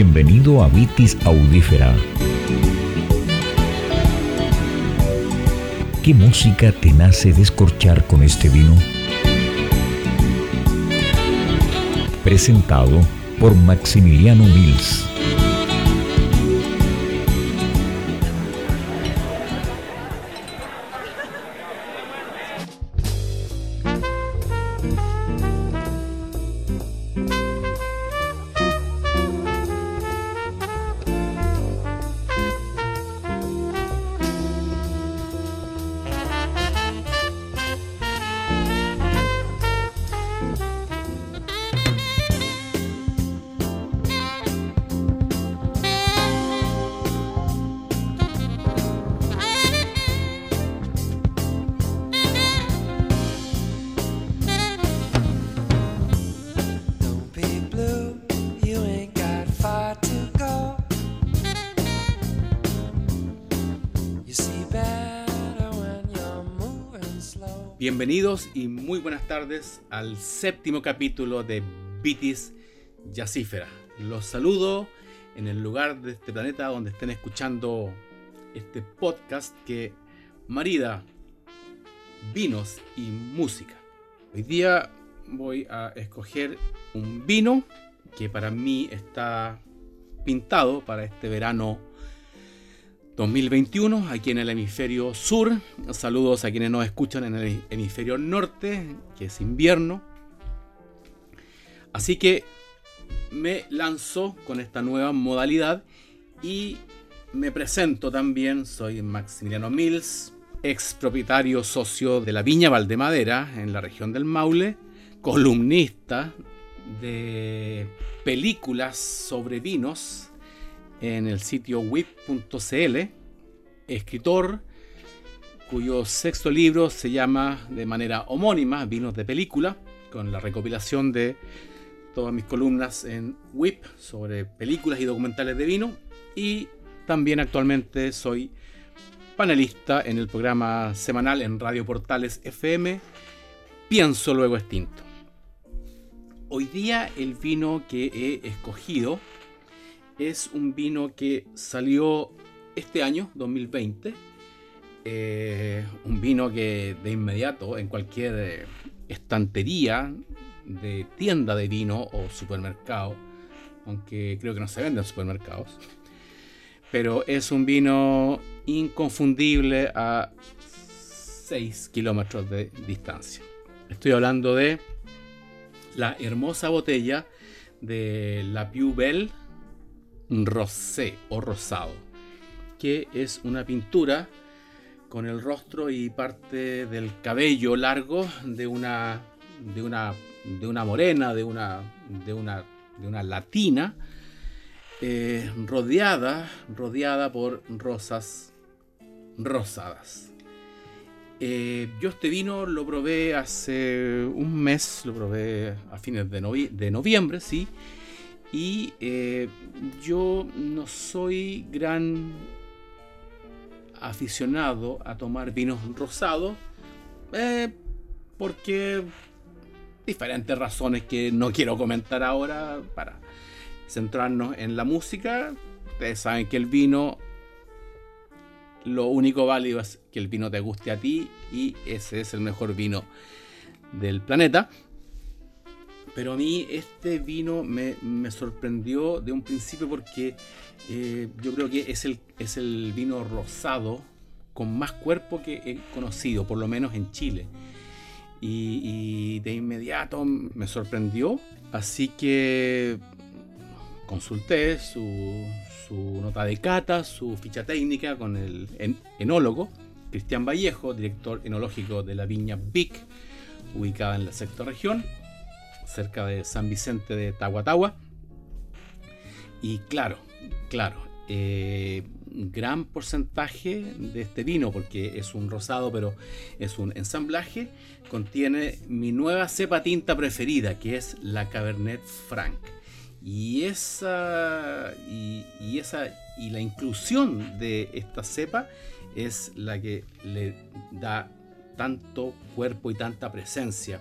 Bienvenido a Vitis Audífera. ¿Qué música te nace descorchar con este vino? Presentado por Maximiliano Mills. Bienvenidos y muy buenas tardes al séptimo capítulo de Vitis Yacífera. Los saludo en el lugar de este planeta donde estén escuchando este podcast que marida vinos y música. Hoy día voy a escoger un vino que para mí está pintado para este verano 2021 aquí en el hemisferio sur. Saludos a quienes nos escuchan en el hemisferio norte, que es invierno. Así que me lanzo con esta nueva modalidad y me presento también. Soy Maximiliano Mills, ex propietario socio de la Viña Valdemadera en la región del Maule, columnista de películas sobre vinos en el sitio wip.cl, escritor cuyo sexto libro se llama de manera homónima Vinos de Película, con la recopilación de todas mis columnas en WIP sobre películas y documentales de vino. Y también actualmente soy panelista en el programa semanal en Radio Portales FM, Pienso Luego Extinto. Hoy día el vino que he escogido es un vino que salió este año, 2020. Eh, un vino que de inmediato en cualquier eh, estantería de tienda de vino o supermercado, aunque creo que no se vende en supermercados, pero es un vino inconfundible a 6 kilómetros de distancia. Estoy hablando de la hermosa botella de la Piu Belle rosé o rosado, que es una pintura con el rostro y parte del cabello largo de una de una de una morena, de una de una de una latina eh, rodeada rodeada por rosas rosadas. Eh, yo este vino lo probé hace un mes, lo probé a fines de, de noviembre, sí, y eh, yo no soy gran aficionado a tomar vinos rosados eh, porque diferentes razones que no quiero comentar ahora para centrarnos en la música. Ustedes saben que el vino, lo único válido es que el vino te guste a ti y ese es el mejor vino del planeta. Pero a mí este vino me, sorprendió de un principio porque eh, yo creo que es el, es el vino rosado con más cuerpo que he conocido, por lo menos en Chile. Y, de inmediato me sorprendió. Así que consulté su, su, nota de cata, su ficha técnica con el enólogo, Cristian Vallejo, director enológico de la viña Vic, ubicada en la sexta región cerca de San Vicente de Tahuatahua. Y claro, claro, eh, gran porcentaje de este vino, porque es un rosado, pero es un ensamblaje, contiene mi nueva cepa tinta preferida, que es la Cabernet Franc. Y esa, y, esa y la inclusión de esta cepa es la que le da tanto cuerpo y tanta presencia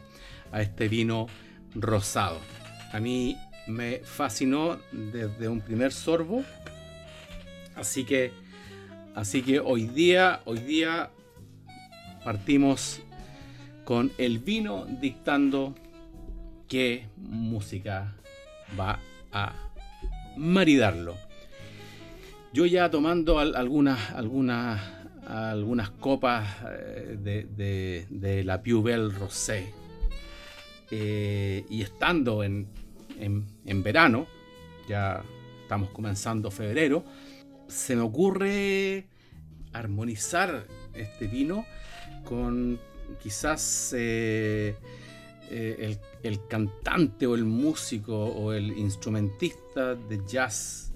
a este vino rosado. A mí me fascinó desde un primer sorbo. Así que, así que hoy día, hoy día partimos con el vino dictando qué música va a maridarlo. Yo ya tomando algunas, algunas, algunas copas eh, de, la Piu Rosé eh, y estando en, en, verano, ya estamos comenzando febrero, se me ocurre armonizar este vino con quizás eh, el, el, cantante o el músico o el instrumentista de jazz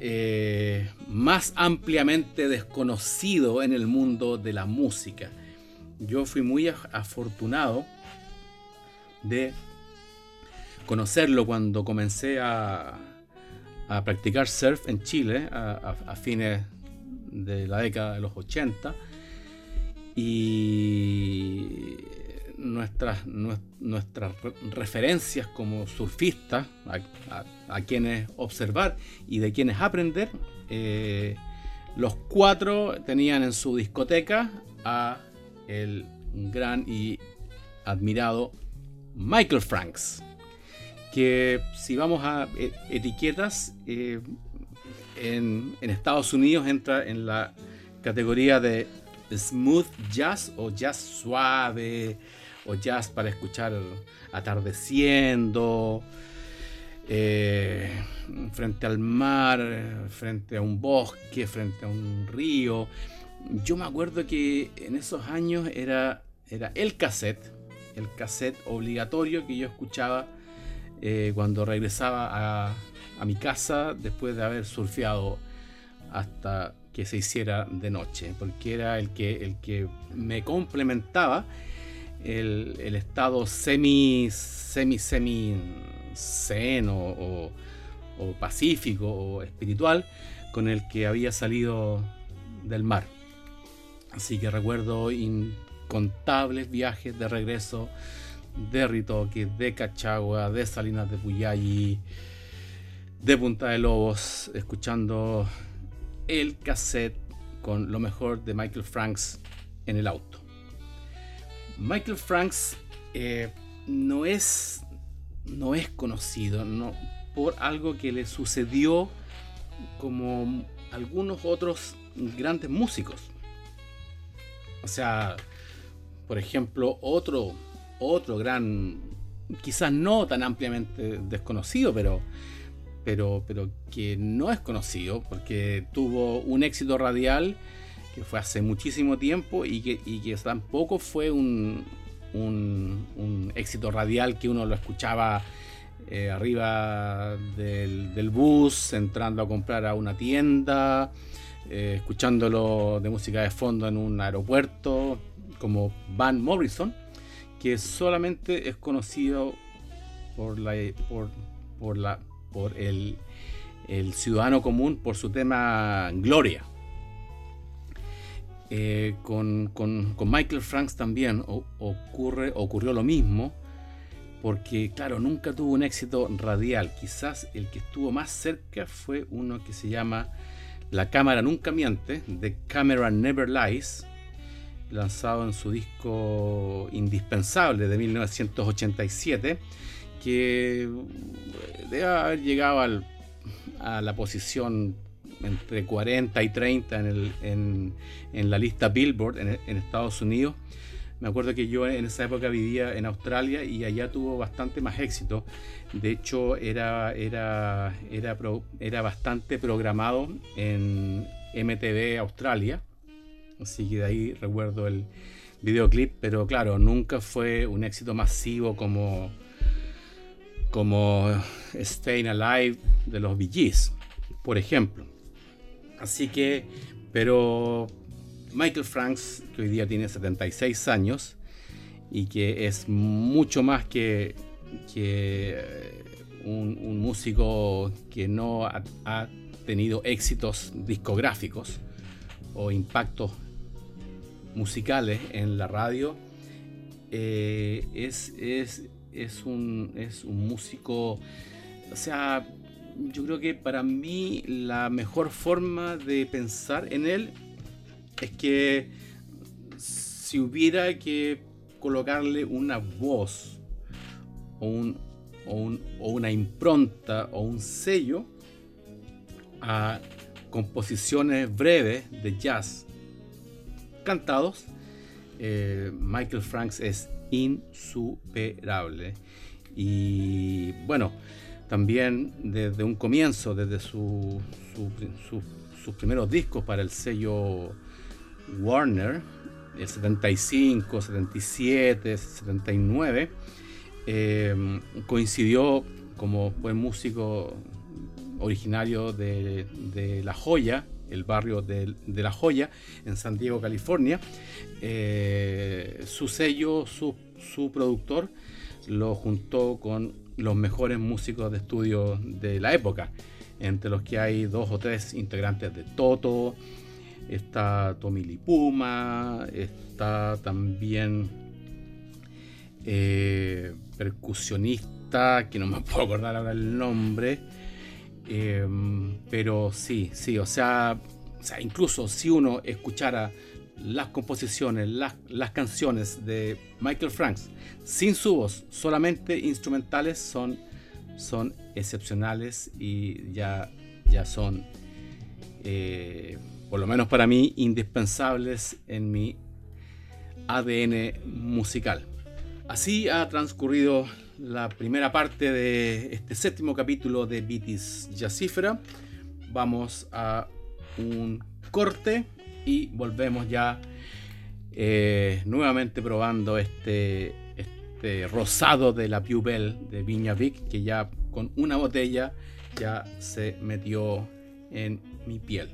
eh, más ampliamente desconocido en el mundo de la música. Yo fui muy afortunado de conocerlo cuando comencé a, practicar surf en Chile a, fines de la década de los 80 y nuestras, nuestras referencias como surfistas, a, quienes observar y de quienes aprender, eh, los cuatro tenían en su discoteca a el gran y admirado Michael Franks, que si vamos a e, etiquetas, eh, en, Estados Unidos entra en la categoría de smooth jazz o jazz suave o jazz para escuchar atardeciendo, eh, frente al mar, frente a un bosque, frente a un río. Yo me acuerdo que en esos años era, era el cassette, el cassette obligatorio que yo escuchaba eh, cuando regresaba a, mi casa después de haber surfeado hasta que se hiciera de noche, porque era el que, el que me complementaba el, estado semi, semi, semi zen o, pacífico o espiritual con el que había salido del mar. Así que recuerdo incontables viajes de regreso de Ritoque, de Cachagua, de Salinas de Puyalli, de Punta de Lobos, escuchando el cassette con lo mejor de Michael Franks en el auto. Michael Franks eh, no, es, no es conocido no, por algo que le sucedió como algunos otros grandes músicos. O sea, por ejemplo, otro, otro gran, quizás no tan ampliamente desconocido, pero pero, pero que no es conocido porque tuvo un éxito radial que fue hace muchísimo tiempo y que, y que tampoco fue un, un, éxito radial que uno lo escuchaba eh, arriba del, bus, entrando a comprar a una tienda, eh, escuchándolo de música de fondo en un aeropuerto, como Van Morrison, que solamente es conocido por la, por, por la por el, ciudadano común por su tema Gloria. Eh, con, Michael Franks también ocurre, ocurrió lo mismo, porque claro, nunca tuvo un éxito radial. Quizás el que estuvo más cerca fue uno que se llama La Cámara Nunca Miente, The Camera Never Lies, lanzado en su disco indispensable de 1987 que debe haber llegado a la posición entre 40 y 30 en, la lista Billboard en, Estados Unidos. Me acuerdo que yo en esa época vivía en Australia y allá tuvo bastante más éxito. De hecho, era, era, era, era bastante programado en MTV Australia. Así que de ahí recuerdo el videoclip, pero claro, nunca fue un éxito masivo como, como Staying Alive de los Bee por ejemplo. Así que, pero Michael Franks, que hoy día tiene 76 años y que es mucho más que, que un, músico que no ha, tenido éxitos discográficos o impactos musicales en la radio, eh, es, es es un, es un músico o sea, yo creo que para mí la mejor forma de pensar en él es que si hubiera que colocarle una voz o, un, o, una impronta o un sello a composiciones breves de jazz cantados, eh, Michael Franks es insuperable. Y bueno, también desde un comienzo, desde sus primeros discos para el sello Warner, el 75, 77, 79, coincidió como buen músico originario de, La Joya, el barrio de, La Joya, en San Diego, California. Eh, su sello, su, productor, lo juntó con los mejores músicos de estudio de la época, entre los que hay dos o tres integrantes de Toto, está Tommy Lipuma, está también eh, percusionista, que no me puedo acordar ahora el nombre, eh, pero sí, sí, o sea, o sea, incluso si uno escuchara las composiciones, las, las, canciones de Michael Franks sin su voz, solamente instrumentales, son, son excepcionales y ya, ya son, eh, por lo menos para mí, indispensables en mi ADN musical. Así ha transcurrido la primera parte de este séptimo capítulo de Vitis Jazzífera. Vamos a un corte y volvemos ya eh, nuevamente probando este, este rosado de la Pubel de Viña Vic que ya con una botella ya se metió en mi piel.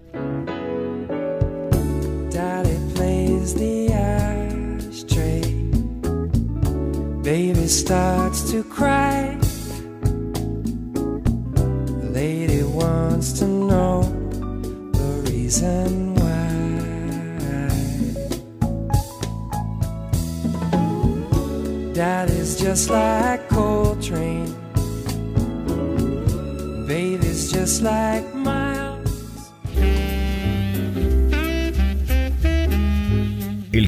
Baby starts to cry. The lady wants to know the reason why. Daddy's just like Coltrane. Baby's just like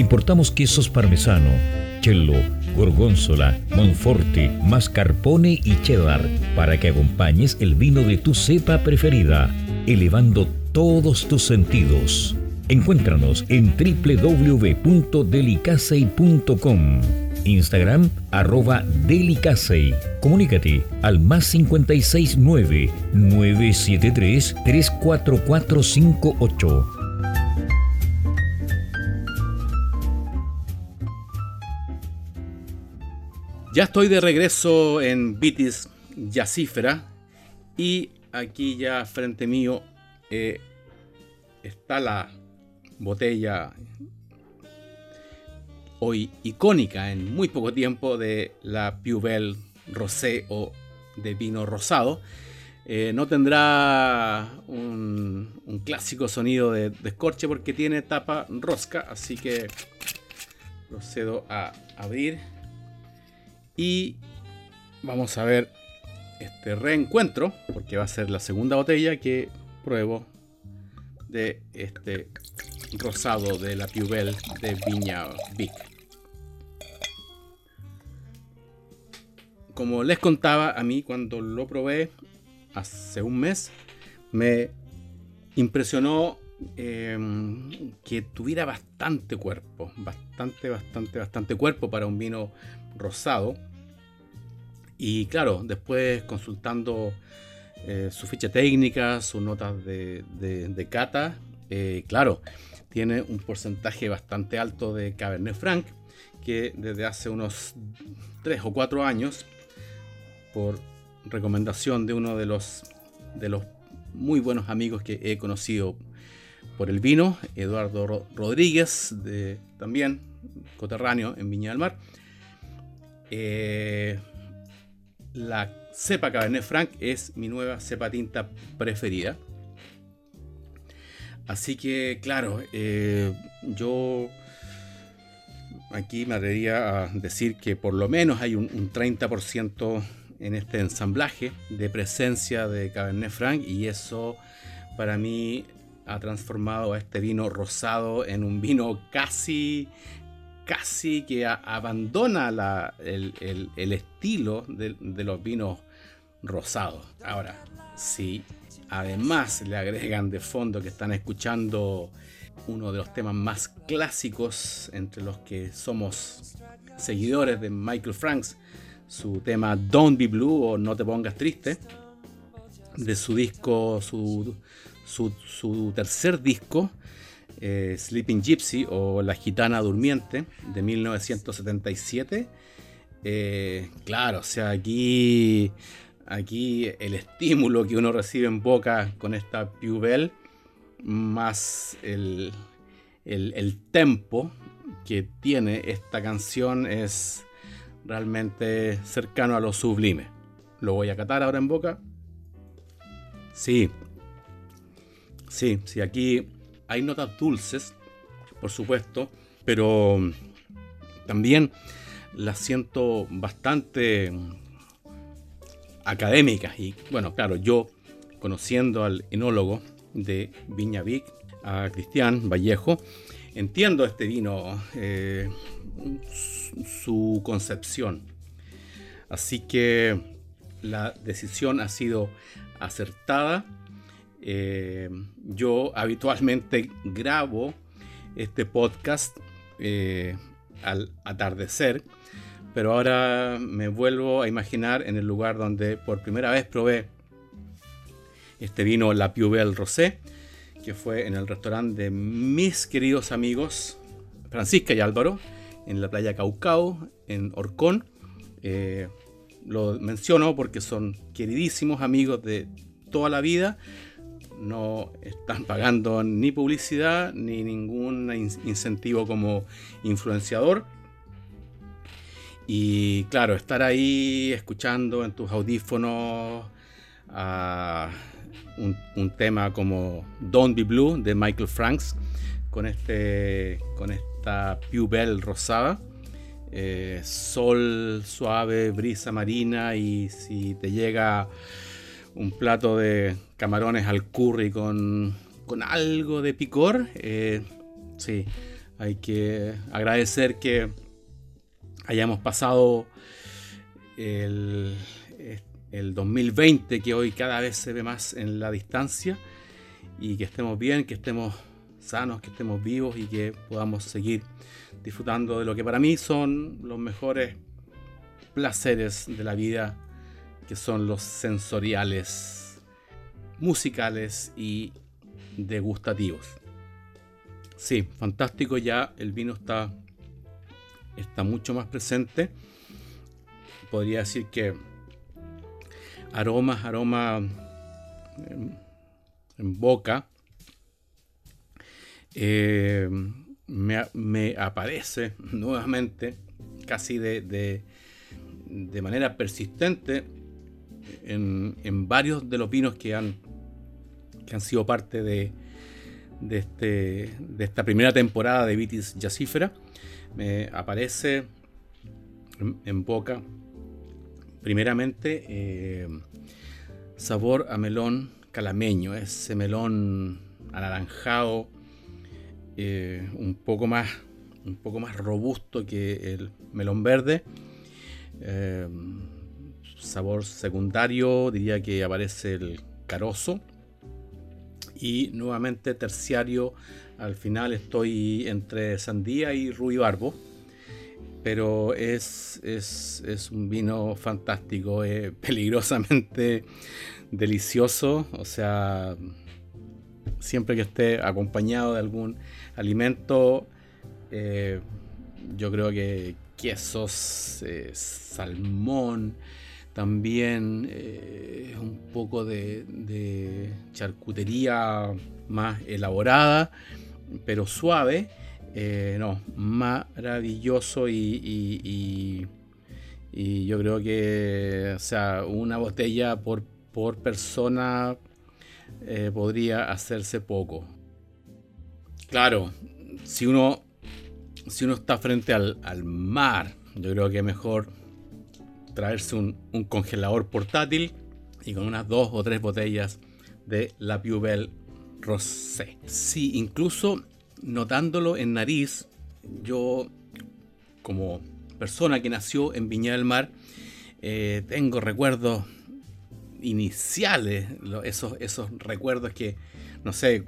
Importamos quesos parmesano, cello, gorgonzola, monforte, mascarpone y cheddar para que acompañes el vino de tu cepa preferida, elevando todos tus sentidos. Encuéntranos en www.delicacey.com. Instagram arroba Delicasey. Comunícate al más 569 973 34458. Ya estoy de regreso en Vitis Yacífera y aquí ya frente mío eh, está la botella hoy icónica en muy poco tiempo de la Pubel Rosé o de vino rosado. Eh, no tendrá un, clásico sonido de descorche porque tiene tapa rosca, así que procedo a abrir y vamos a ver este reencuentro porque va a ser la segunda botella que pruebo de este rosado de la Pubel de Viña Vic. Como les contaba, a mí cuando lo probé hace un mes, me impresionó em, que tuviera bastante cuerpo, bastante, bastante, bastante cuerpo para un vino rosado. Y claro, después consultando eh, su ficha técnica, sus notas de, cata, eh, claro, tiene un porcentaje bastante alto de Cabernet Franc, que desde hace unos 3 o 4 años, por recomendación de uno de los, de los muy buenos amigos que he conocido por el vino, Eduardo Rodríguez, de, también coterráneo en Viña del Mar. Eh, la cepa Cabernet Franc es mi nueva cepa tinta preferida. Así que, claro, eh, yo aquí me atrevería a decir que por lo menos hay un, 30% en este ensamblaje de presencia de Cabernet Franc y eso para mí ha transformado a este vino rosado en un vino casi casi que abandona el, estilo de, los vinos rosados. Ahora, si además le agregan de fondo que están escuchando uno de los temas más clásicos entre los que somos seguidores de Michael Franks, su tema Don't Be Blue o No Te Pongas Triste, de su disco, su, tercer disco, eh, Sleeping Gypsy o La Gitana Durmiente, de 1977. Eh, claro, o sea, aquí, aquí el estímulo que uno recibe en boca con esta Pew más el, el, tempo que tiene esta canción es realmente cercano a lo sublime. Lo voy a catar ahora en boca. Sí, sí, sí, aquí hay notas dulces, por supuesto, pero también las siento bastante académicas. Y bueno, claro, yo conociendo al enólogo de Viña Vic, a Cristian Vallejo. Entiendo este vino, eh, su concepción. Así que la decisión ha sido acertada. Eh, yo habitualmente grabo este podcast eh, al atardecer, pero ahora me vuelvo a imaginar en el lugar donde por primera vez probé este vino La Piubel Rosé, que fue en el restaurante de mis queridos amigos Francisca y Álvaro, en la playa Caucao, en Orcón. Eh, lo menciono porque son queridísimos amigos de toda la vida. No están pagando ni publicidad ni ningún incentivo como influenciador. Y claro, estar ahí escuchando en tus audífonos a un, tema como Don't Be Blue de Michael Franks con, este, con esta Pew rosada. Eh, sol suave, brisa marina y si te llega un plato de camarones al curry con, con algo de picor, eh, sí, hay que agradecer que hayamos pasado el, el 2020 que hoy cada vez se ve más en la distancia y que estemos bien, que estemos sanos, que estemos vivos y que podamos seguir disfrutando de lo que para mí son los mejores placeres de la vida, que son los sensoriales, musicales y degustativos. Sí, fantástico ya, el vino está, está mucho más presente. Podría decir que aromas, aroma en, boca, eh, me, aparece nuevamente, casi de, de, manera persistente, en, varios de los vinos que han, que han sido parte de, de, este, de esta primera temporada de Vitis Jacífera. Me aparece en boca Primeramente, eh, sabor a melón calameño, ese melón anaranjado, eh, un, poco más, un poco más robusto que el melón verde. Sabor secundario, diría que aparece el carozo. Y nuevamente terciario, al final estoy entre sandía y ruibarbo pero es, es, un vino fantástico, eh, peligrosamente delicioso, o sea, siempre que esté acompañado de algún alimento, eh, yo creo que quesos, eh, salmón, también un poco de, charcutería más elaborada, pero suave Eh, no, maravilloso y, y, yo creo que, o sea, una botella por, por persona eh, podría hacerse poco. Claro, si uno, si uno está frente al, al mar, yo creo que mejor traerse un, congelador portátil y con unas dos o tres botellas de la Pubel Rosé. Sí, incluso notándolo en nariz, yo como persona que nació en Viña del Mar, eh, tengo recuerdos iniciales, esos, esos recuerdos que, no sé,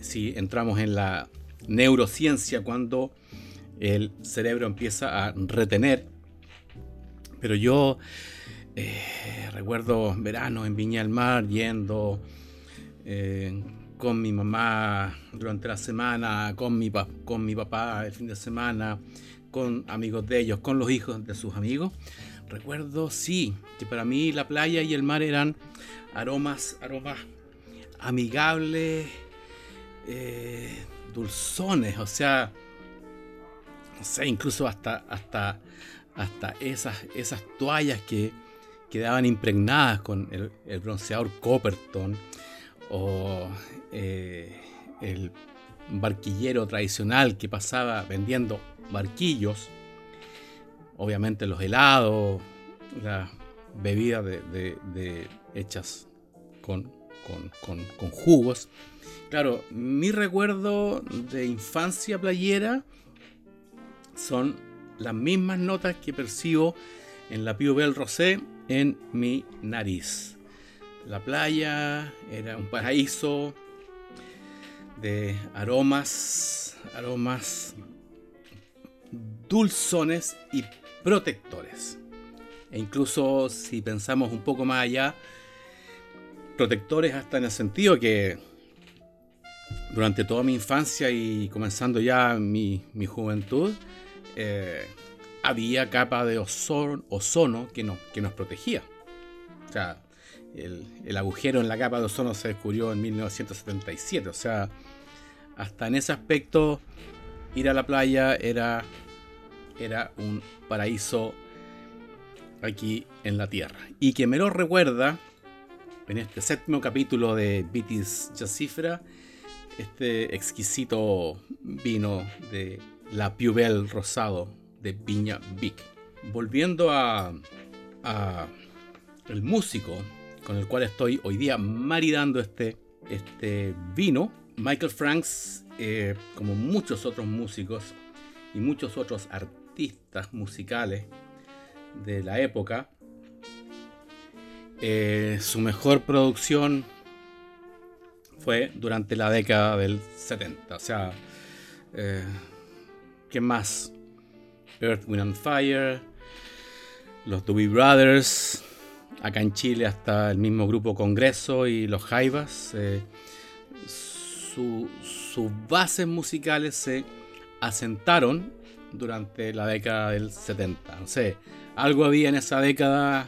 si entramos en la neurociencia cuando el cerebro empieza a retener, pero yo eh, recuerdo verano en Viña del Mar yendo eh, con mi mamá durante la semana, con mi, con mi papá el fin de semana, con amigos de ellos, con los hijos de sus amigos. Recuerdo, sí, que para mí la playa y el mar eran aromas, aromas amigables, eh, dulzones, o sea, no sé, incluso hasta, hasta, hasta esas, esas toallas que quedaban impregnadas con el, bronceador Copperton o eh, el barquillero tradicional que pasaba vendiendo barquillos, obviamente los helados, las bebidas de, hechas con, con, jugos. Claro, mi recuerdo de infancia playera son las mismas notas que percibo en la Pio Bell Rosé en mi nariz. La playa era un paraíso de aromas, aromas dulzones y protectores. E incluso si pensamos un poco más allá, protectores hasta en el sentido que durante toda mi infancia y comenzando ya mi, juventud, eh, había capa de ozono, que, no, que nos protegía. O sea, el, agujero en la capa de ozono se descubrió en 1977. O sea, hasta en ese aspecto, ir a la playa era, era un paraíso aquí en la Tierra. Y que me lo recuerda en este séptimo capítulo de Vitis Jacifra, este exquisito vino de la Piubel Rosado de Viña Vic. Volviendo a, el músico con el cual estoy hoy día maridando este, este vino. Michael Franks, eh, como muchos otros músicos y muchos otros artistas musicales de la época, eh, su mejor producción fue durante la década del 70. O sea, eh, ¿qué más? Earth, Wind and Fire, los Doobie Brothers, acá en Chile hasta el mismo grupo Congreso y los Jaivas. Eh, sus bases musicales se asentaron durante la década del 70. No sé, algo había en esa década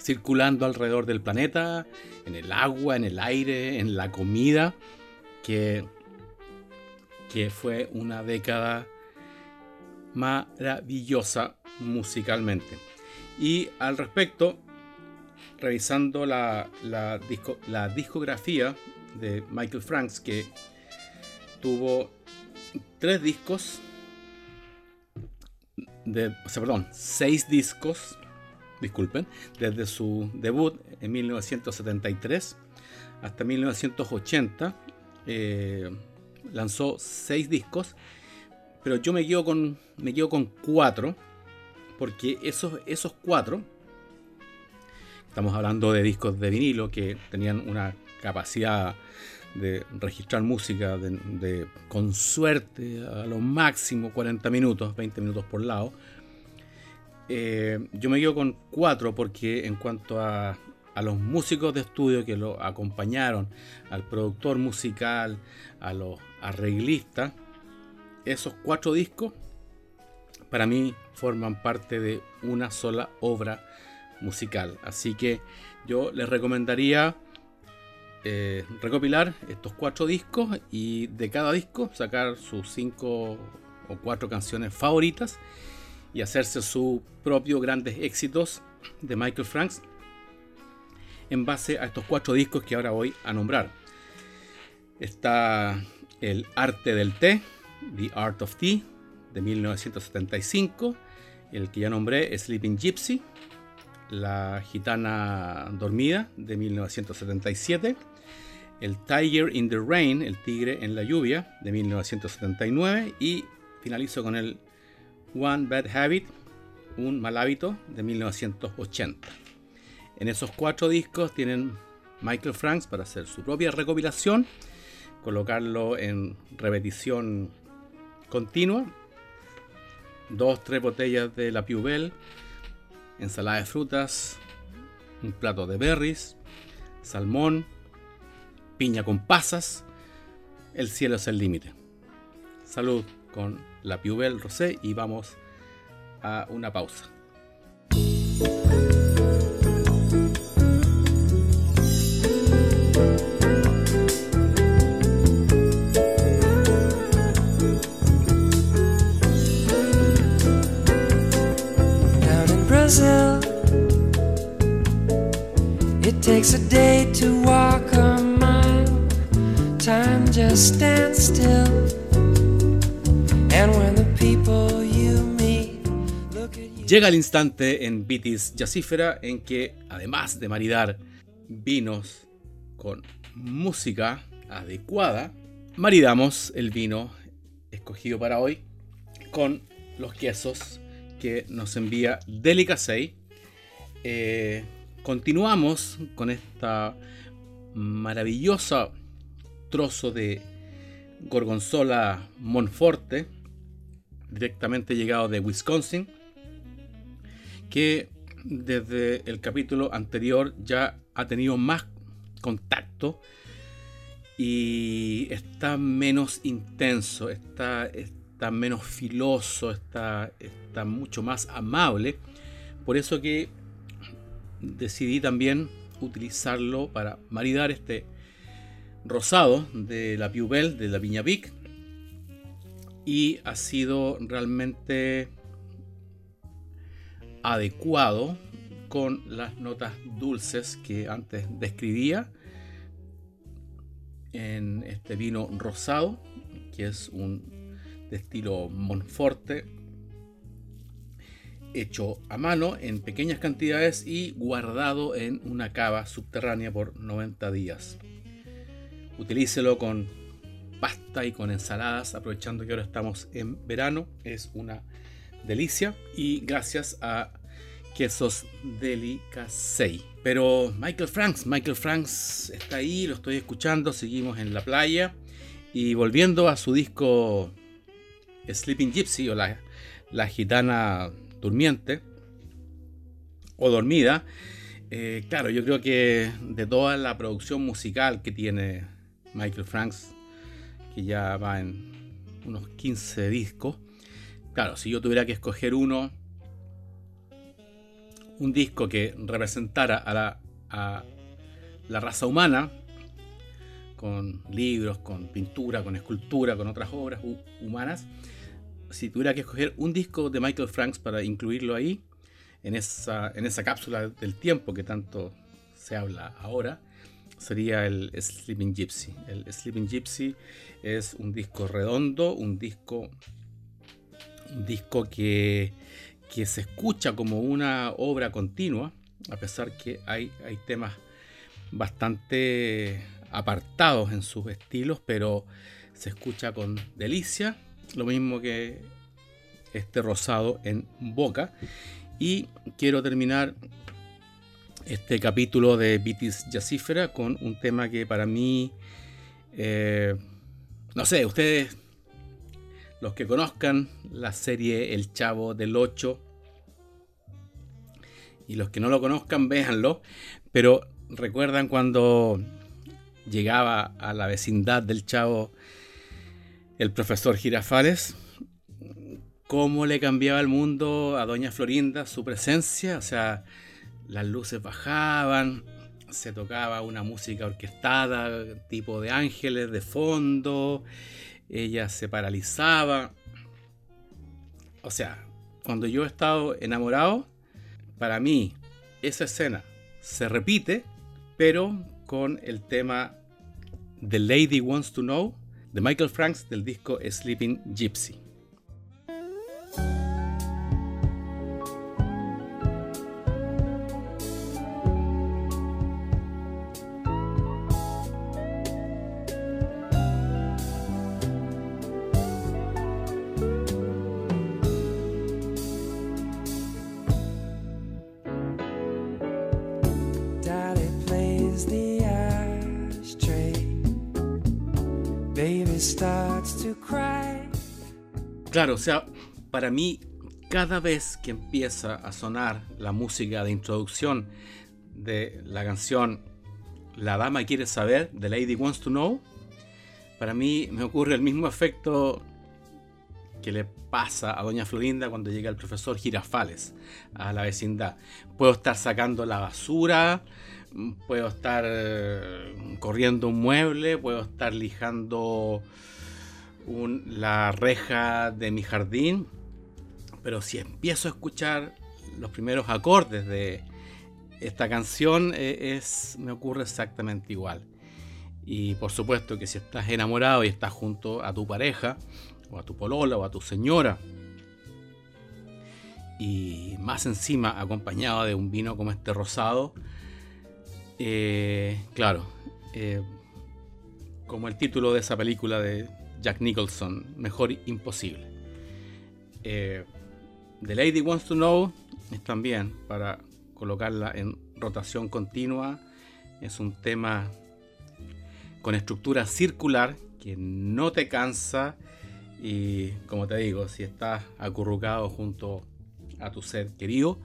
circulando alrededor del planeta, en el agua, en el aire, en la comida, que, que fue una década maravillosa musicalmente. Y al respecto, revisando la, discografía de Michael Franks, que tuvo tres discos, de, o sea, perdón, seis discos, disculpen, desde su debut en 1973 hasta 1980, eh, lanzó seis discos, pero yo me quedo con, me quedo con cuatro, porque esos, esos cuatro Estamos hablando de discos de vinilo que tenían una capacidad de registrar música de, con suerte a lo máximo 40 minutos, 20 minutos por lado. Eh, yo me quedo con cuatro porque en cuanto a, a, los músicos de estudio que lo acompañaron, al productor musical, a los arreglistas, esos cuatro discos para mí forman parte de una sola obra musical. Así que yo les recomendaría eh, recopilar estos cuatro discos y de cada disco sacar sus cinco o cuatro canciones favoritas y hacerse sus propios grandes éxitos de Michael Franks en base a estos cuatro discos que ahora voy a nombrar. Está El arte del té, The Art of Tea, de 1975, el que ya nombré, Sleeping Gypsy, La gitana dormida, de 1977, El Tiger in the Rain, El tigre en la lluvia, de 1979, y finalizo con el One Bad Habit, Un mal hábito, de 1980. En esos cuatro discos tienen Michael Franks para hacer su propia recopilación, colocarlo en repetición continua, dos, tres botellas de la Piubel, ensalada de frutas, un plato de berries, salmón, piña con pasas, el cielo es el límite. Salud con la Piubel Rosé y vamos a una pausa. Takes a day to walk. Time just stands still. And when the people you meet look at you. Llega el instante en Vitis Jazzífera en que, además de maridar vinos con música adecuada, maridamos el vino escogido para hoy con los quesos que nos envía Delicasey. Eh, continuamos con esta maravillosa trozo de gorgonzola Monforte, directamente llegado de Wisconsin, que desde el capítulo anterior ya ha tenido más contacto y está menos intenso, está, está menos filoso, está, está mucho más amable. Por eso que decidí también utilizarlo para maridar este rosado de la Piubel, de la Viña Vic. Y ha sido realmente adecuado con las notas dulces que antes describía en este vino rosado, que es un de estilo Monforte, hecho a mano en pequeñas cantidades y guardado en una cava subterránea por 90 días. Utilícelo con pasta y con ensaladas, aprovechando que ahora estamos en verano, es una delicia y gracias a quesos Delicasei. Pero Michael Franks, Michael Franks está ahí, lo estoy escuchando, seguimos en la playa y volviendo a su disco Sleeping Gypsy o la, la gitana durmiente o dormida. Eh, claro, yo creo que de toda la producción musical que tiene Michael Franks, que ya va en unos 15 discos, claro, si yo tuviera que escoger uno, un disco que representara a la, a la raza humana, con libros, con pintura, con escultura, con otras obras humanas, si tuviera que escoger un disco de Michael Franks para incluirlo ahí, en esa, en esa cápsula del tiempo que tanto se habla ahora, sería el Sleeping Gypsy. El Sleeping Gypsy es un disco redondo, un disco, un disco que, que se escucha como una obra continua, a pesar que hay, hay temas bastante apartados en sus estilos, pero se escucha con delicia lo mismo que este rosado en boca. Y quiero terminar este capítulo de Vitis Jazzífera con un tema que para mí, eh, no sé, ustedes, los que conozcan la serie El Chavo del 8, y los que no lo conozcan, véanlo, pero recuerdan cuando llegaba a la vecindad del Chavo el profesor Girafales, cómo le cambiaba el mundo a doña Florinda su presencia, o sea, las luces bajaban, se tocaba una música orquestada, tipo de ángeles de fondo, ella se paralizaba. O sea, cuando yo he estado enamorado, para mí esa escena se repite, pero con el tema The Lady Wants to Know de Michael Franks del disco Sleeping Gypsy. O sea, para mí, cada vez que empieza a sonar la música de introducción de la canción La Dama Quiere Saber, The Lady Wants to Know, para mí me ocurre el mismo efecto que le pasa a Doña Florinda cuando llega el profesor Girafales a la vecindad. Puedo estar sacando la basura, puedo estar eh, corriendo un mueble, puedo estar lijando la reja de mi jardín, pero si empiezo a escuchar los primeros acordes de esta canción, eh, es, me ocurre exactamente igual. Y por supuesto que si estás enamorado y estás junto a tu pareja, o a tu polola, o a tu señora, y más encima acompañado de un vino como este rosado, eh, claro, eh, como el título de esa película de Jack Nicholson, mejor imposible. Eh, The Lady Wants to Know es también para colocarla en rotación continua. Es un tema con estructura circular que no te cansa y como te digo, si estás acurrucado junto a tu ser querido,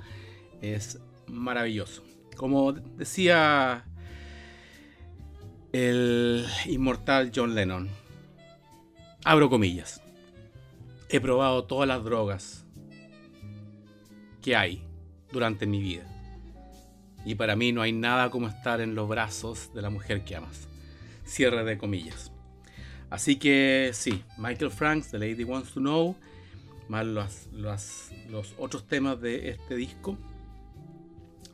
es maravilloso. Como decía el inmortal John Lennon, Abro comillas. He probado todas las drogas que hay durante mi vida. Y para mí no hay nada como estar en los brazos de la mujer que amas. Cierre de comillas. Así que sí, Michael Franks, The Lady Wants to Know, más los, los, otros temas de este disco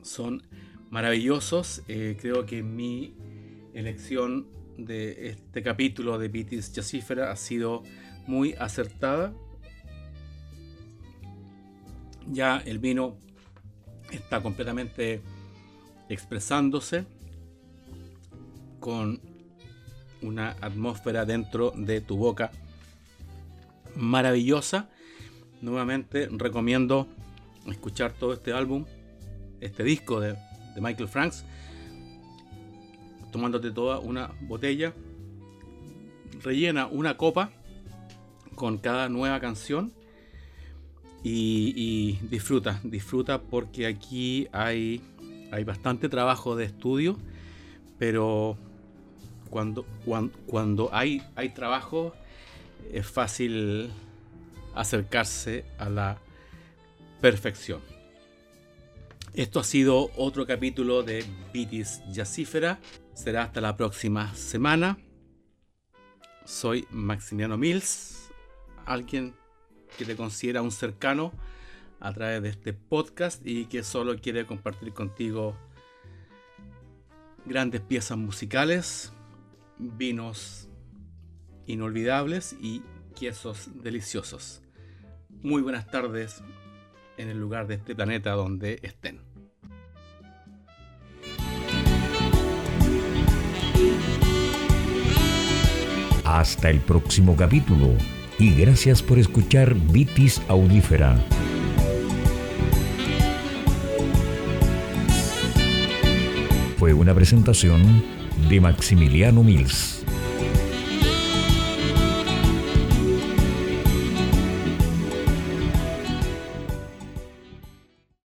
son maravillosos. Eh, creo que mi elección de este capítulo de Vitis Jazzífera ha sido muy acertada. Ya el vino está completamente expresándose con una atmósfera dentro de tu boca maravillosa. Nuevamente recomiendo escuchar todo este álbum, este disco de, de Michael Franks tomándote toda una botella, rellena una copa con cada nueva canción y, disfruta, disfruta porque aquí hay, hay bastante trabajo de estudio, pero cuando, cuando, cuando hay, hay trabajo es fácil acercarse a la perfección. Esto ha sido otro capítulo de Vitis Jazzífera. Será hasta la próxima semana. Soy Maximiano Mills, alguien que te considera un cercano a través de este podcast y que solo quiere compartir contigo grandes piezas musicales, vinos inolvidables y quesos deliciosos. Muy buenas tardes en el lugar de este planeta donde estén. Hasta el próximo capítulo y gracias por escuchar Vitis Audífera. Fue una presentación de Maximiliano Mills.